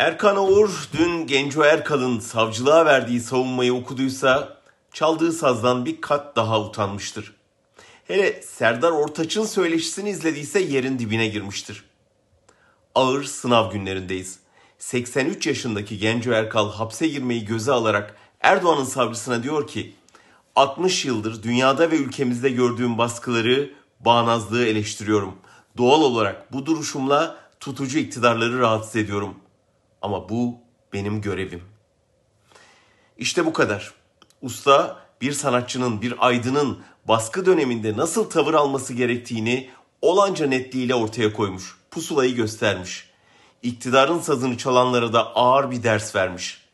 Erkan Oğur dün Genco Erkal'ın savcılığa verdiği savunmayı okuduysa çaldığı sazdan bir kat daha utanmıştır. Hele Serdar Ortaç'ın söyleşisini izlediyse yerin dibine girmiştir. Ağır sınav günlerindeyiz. 83 yaşındaki Genco Erkal hapse girmeyi göze alarak Erdoğan'ın savcısına diyor ki 60 yıldır dünyada ve ülkemizde gördüğüm baskıları, bağnazlığı eleştiriyorum. Doğal olarak bu duruşumla tutucu iktidarları rahatsız ediyorum. Ama bu benim görevim. İşte bu kadar. Usta bir sanatçının, bir aydının baskı döneminde nasıl tavır alması gerektiğini olanca netliğiyle ortaya koymuş. Pusulayı göstermiş. İktidarın sazını çalanlara da ağır bir ders vermiş.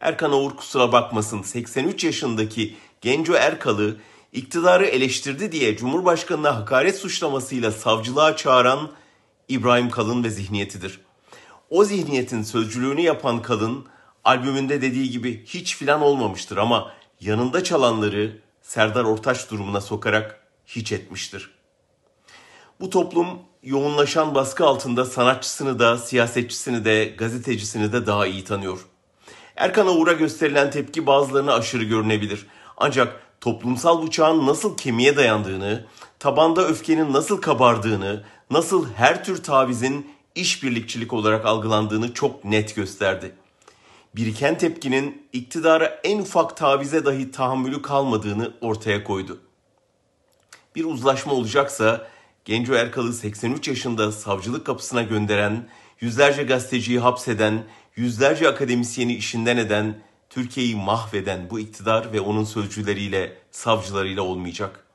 Erkan Oğur kusura bakmasın 83 yaşındaki Genco Erkal'ı iktidarı eleştirdi diye Cumhurbaşkanı'na hakaret suçlamasıyla savcılığa çağıran İbrahim Kalın ve zihniyetidir. O zihniyetin sözcülüğünü yapan Kalın albümünde dediği gibi hiç filan olmamıştır ama yanında çalanları Serdar Ortaç durumuna sokarak hiç etmiştir. Bu toplum yoğunlaşan baskı altında sanatçısını da, siyasetçisini de, gazetecisini de daha iyi tanıyor. Erkan Oğur'a gösterilen tepki bazılarına aşırı görünebilir. Ancak toplumsal bıçağın nasıl kemiğe dayandığını, tabanda öfkenin nasıl kabardığını, nasıl her tür tavizin işbirlikçilik olarak algılandığını çok net gösterdi. Biriken tepkinin iktidara en ufak tavize dahi tahammülü kalmadığını ortaya koydu. Bir uzlaşma olacaksa Genco Erkal'ı 83 yaşında savcılık kapısına gönderen, yüzlerce gazeteciyi hapseden, yüzlerce akademisyeni işinden eden, Türkiye'yi mahveden bu iktidar ve onun sözcüleriyle, savcılarıyla olmayacak.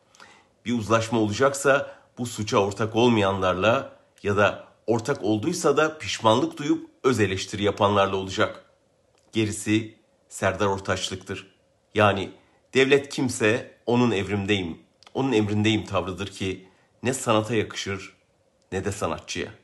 Bir uzlaşma olacaksa bu suça ortak olmayanlarla ya da ortak olduysa da pişmanlık duyup öz eleştiri yapanlarla olacak. Gerisi Serdar Ortaçlıktır. Yani devlet kimse onun evrimdeyim, onun emrindeyim tavrıdır ki ne sanata yakışır ne de sanatçıya.